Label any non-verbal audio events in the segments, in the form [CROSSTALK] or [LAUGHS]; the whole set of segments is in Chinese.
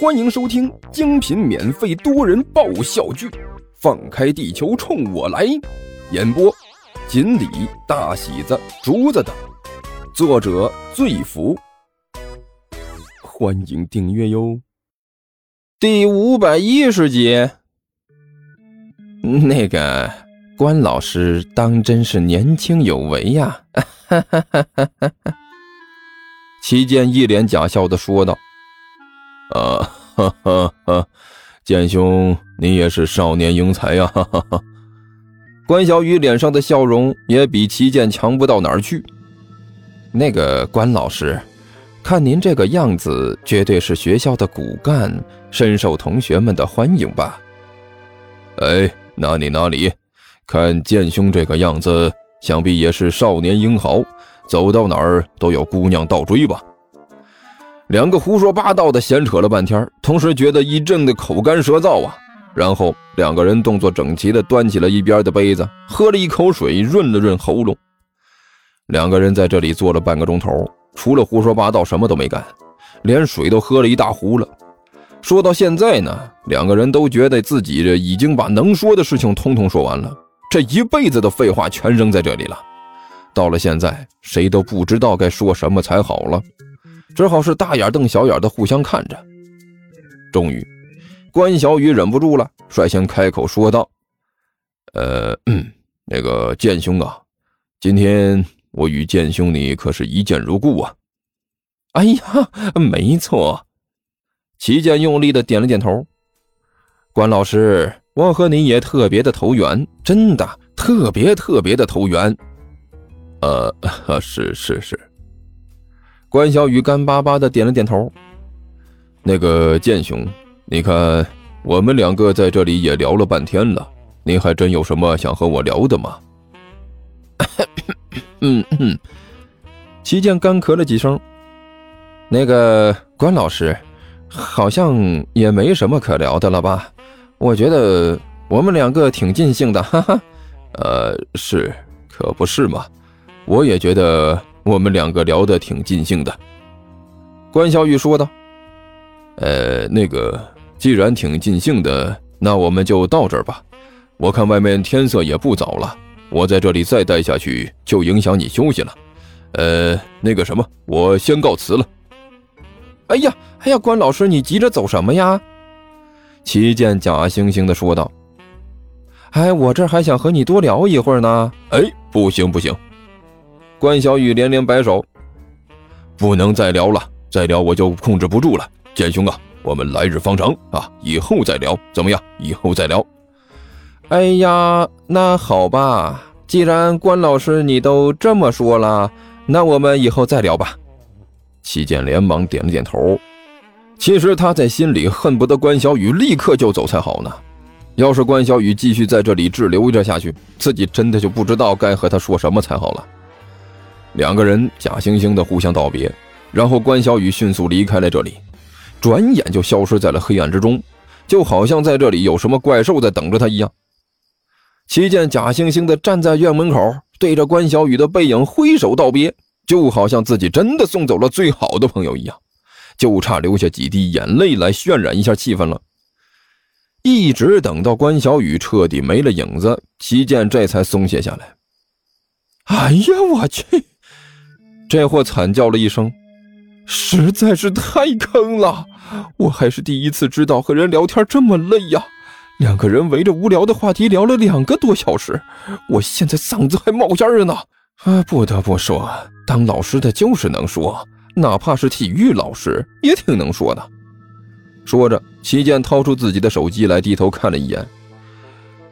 欢迎收听精品免费多人爆笑剧《放开地球冲我来》，演播：锦鲤、大喜子、竹子等，作者：醉福。欢迎订阅哟。第五百一十集，那个关老师当真是年轻有为呀！哈哈哈哈哈哈。齐剑一脸假笑的说道：“啊，哈哈哈，剑兄，你也是少年英才呀！”哈哈哈。关小雨脸上的笑容也比齐剑强不到哪儿去。那个关老师，看您这个样子，绝对是学校的骨干，深受同学们的欢迎吧？哎，哪里哪里，看剑兄这个样子，想必也是少年英豪。走到哪儿都有姑娘倒追吧。两个胡说八道的闲扯了半天，同时觉得一阵的口干舌燥啊。然后两个人动作整齐的端起了一边的杯子，喝了一口水，润了润喉咙。两个人在这里坐了半个钟头，除了胡说八道什么都没干，连水都喝了一大壶了。说到现在呢，两个人都觉得自己这已经把能说的事情通通说完了，这一辈子的废话全扔在这里了。到了现在，谁都不知道该说什么才好了，只好是大眼瞪小眼的互相看着。终于，关小雨忍不住了，率先开口说道：“呃，那个剑兄啊，今天我与剑兄你可是一见如故啊。”“哎呀，没错。”齐剑用力的点了点头。“关老师，我和你也特别的投缘，真的特别特别的投缘。”呃，是 [LAUGHS] 是是。关小雨干巴巴的点了点头。那个剑兄，你看我们两个在这里也聊了半天了，你还真有什么想和我聊的吗？[COUGHS] 嗯嗯。齐剑干咳了几声。那个关老师，好像也没什么可聊的了吧？我觉得我们两个挺尽兴的，哈哈。呃，是，可不是嘛。我也觉得我们两个聊得挺尽兴的，关小雨说道。呃，那个，既然挺尽兴的，那我们就到这儿吧。我看外面天色也不早了，我在这里再待下去就影响你休息了。呃，那个什么，我先告辞了。哎呀，哎呀，关老师，你急着走什么呀？齐剑假惺惺的说道。哎，我这还想和你多聊一会儿呢。哎，不行不行。关小雨连连摆手：“不能再聊了，再聊我就控制不住了。剑兄啊，我们来日方长啊，以后再聊，怎么样？以后再聊。”哎呀，那好吧，既然关老师你都这么说了，那我们以后再聊吧。齐剑连忙点了点头。其实他在心里恨不得关小雨立刻就走才好呢。要是关小雨继续在这里滞留着下去，自己真的就不知道该和他说什么才好了。两个人假惺惺的互相道别，然后关小雨迅速离开了这里，转眼就消失在了黑暗之中，就好像在这里有什么怪兽在等着他一样。齐健假惺惺的站在院门口，对着关小雨的背影挥手道别，就好像自己真的送走了最好的朋友一样，就差流下几滴眼泪来渲染一下气氛了。一直等到关小雨彻底没了影子，齐剑这才松懈下来。哎呀，我去！这货惨叫了一声，实在是太坑了！我还是第一次知道和人聊天这么累呀。两个人围着无聊的话题聊了两个多小时，我现在嗓子还冒烟呢。啊，不得不说，当老师的就是能说，哪怕是体育老师也挺能说的。说着，齐健掏出自己的手机来，低头看了一眼。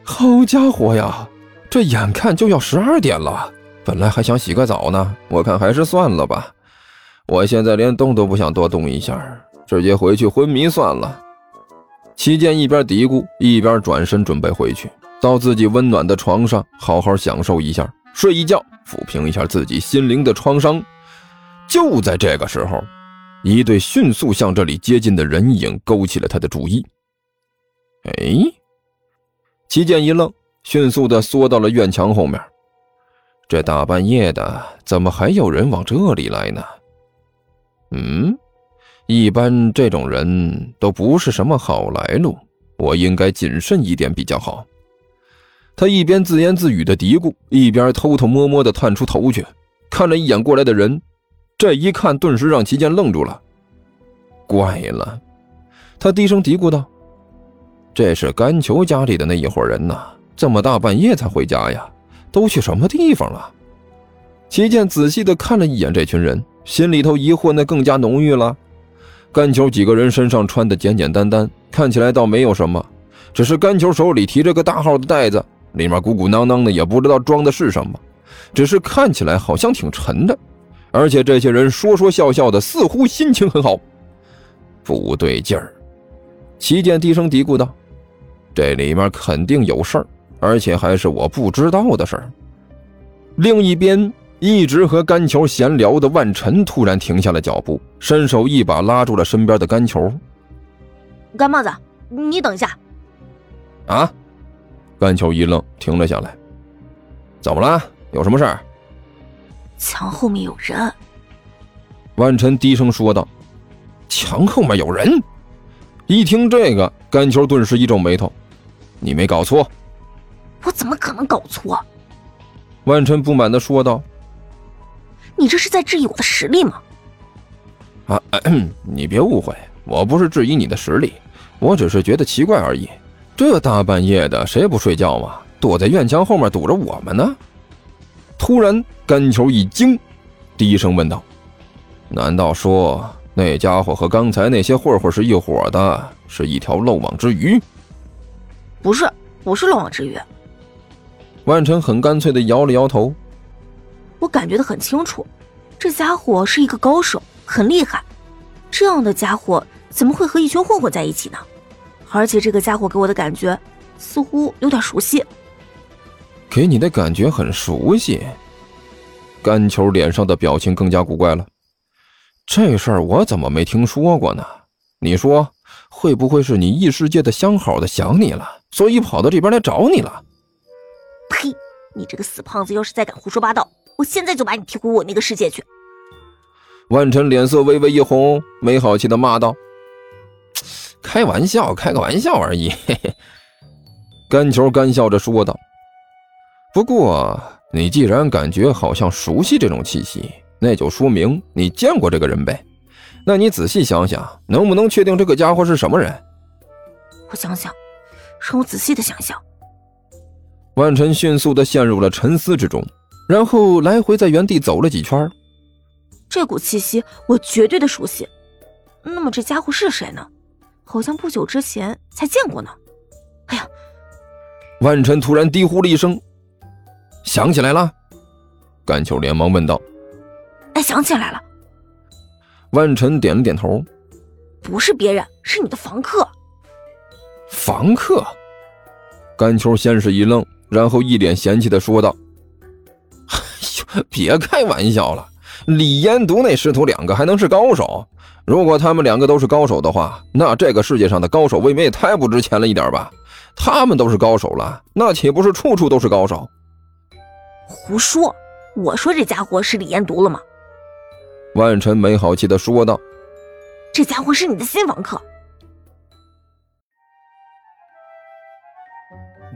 好家伙呀，这眼看就要十二点了。本来还想洗个澡呢，我看还是算了吧。我现在连动都不想多动一下，直接回去昏迷算了。齐健一边嘀咕，一边转身准备回去，到自己温暖的床上好好享受一下，睡一觉，抚平一下自己心灵的创伤。就在这个时候，一对迅速向这里接近的人影勾起了他的注意。哎，齐健一愣，迅速的缩到了院墙后面。这大半夜的，怎么还有人往这里来呢？嗯，一般这种人都不是什么好来路，我应该谨慎一点比较好。他一边自言自语的嘀咕，一边偷偷摸摸的探出头去，看了一眼过来的人。这一看，顿时让齐健愣住了。怪了，他低声嘀咕道：“这是甘球家里的那一伙人呐，这么大半夜才回家呀？都去什么地方了？”齐健仔细的看了一眼这群人，心里头疑惑那更加浓郁了。甘球几个人身上穿的简简单单，看起来倒没有什么，只是甘球手里提着个大号的袋子，里面鼓鼓囊囊的，也不知道装的是什么，只是看起来好像挺沉的。而且这些人说说笑笑的，似乎心情很好。不对劲儿，齐健低声嘀咕道：“这里面肯定有事儿，而且还是我不知道的事儿。”另一边，一直和甘球闲聊的万晨突然停下了脚步，伸手一把拉住了身边的甘球。“干帽子，你等一下。”啊！甘球一愣，停了下来。“怎么了？有什么事儿？”墙后面有人，万晨低声说道：“墙后面有人。”一听这个，甘球顿时一皱眉头：“你没搞错？”“我怎么可能搞错？”万晨不满的说道：“你这是在质疑我的实力吗？”“啊，[COUGHS] 你别误会，我不是质疑你的实力，我只是觉得奇怪而已。这大半夜的，谁不睡觉嘛？躲在院墙后面堵着我们呢？”突然。甘球一惊，低声问道：“难道说那家伙和刚才那些混混是一伙的，是一条漏网之鱼？”“不是，不是漏网之鱼。”万晨很干脆的摇了摇头。“我感觉的很清楚，这家伙是一个高手，很厉害。这样的家伙怎么会和一群混混在一起呢？而且这个家伙给我的感觉似乎有点熟悉。”“给你的感觉很熟悉。”甘球脸上的表情更加古怪了，这事儿我怎么没听说过呢？你说会不会是你异世界的相好的想你了，所以跑到这边来找你了？呸！你这个死胖子，要是再敢胡说八道，我现在就把你踢回我那个世界去！万晨脸色微微一红，没好气的骂道：“开玩笑，开个玩笑而已。”嘿嘿。甘球干笑着说道：“不过……”你既然感觉好像熟悉这种气息，那就说明你见过这个人呗。那你仔细想想，能不能确定这个家伙是什么人？我想想，让我仔细的想想。万晨迅速的陷入了沉思之中，然后来回在原地走了几圈。这股气息我绝对的熟悉。那么这家伙是谁呢？好像不久之前才见过呢。哎呀！万晨突然低呼了一声。想起来了，甘秋连忙问道：“哎，想起来了。”万晨点了点头：“不是别人，是你的房客。”房客？甘秋先是一愣，然后一脸嫌弃的说道：“ [LAUGHS] 哎呦，别开玩笑了！李延独那师徒两个还能是高手？如果他们两个都是高手的话，那这个世界上的高手未免也太不值钱了一点吧？他们都是高手了，那岂不是处处都是高手？”胡说！我说这家伙是李延独了吗？万晨没好气的说道：“这家伙是你的新房客。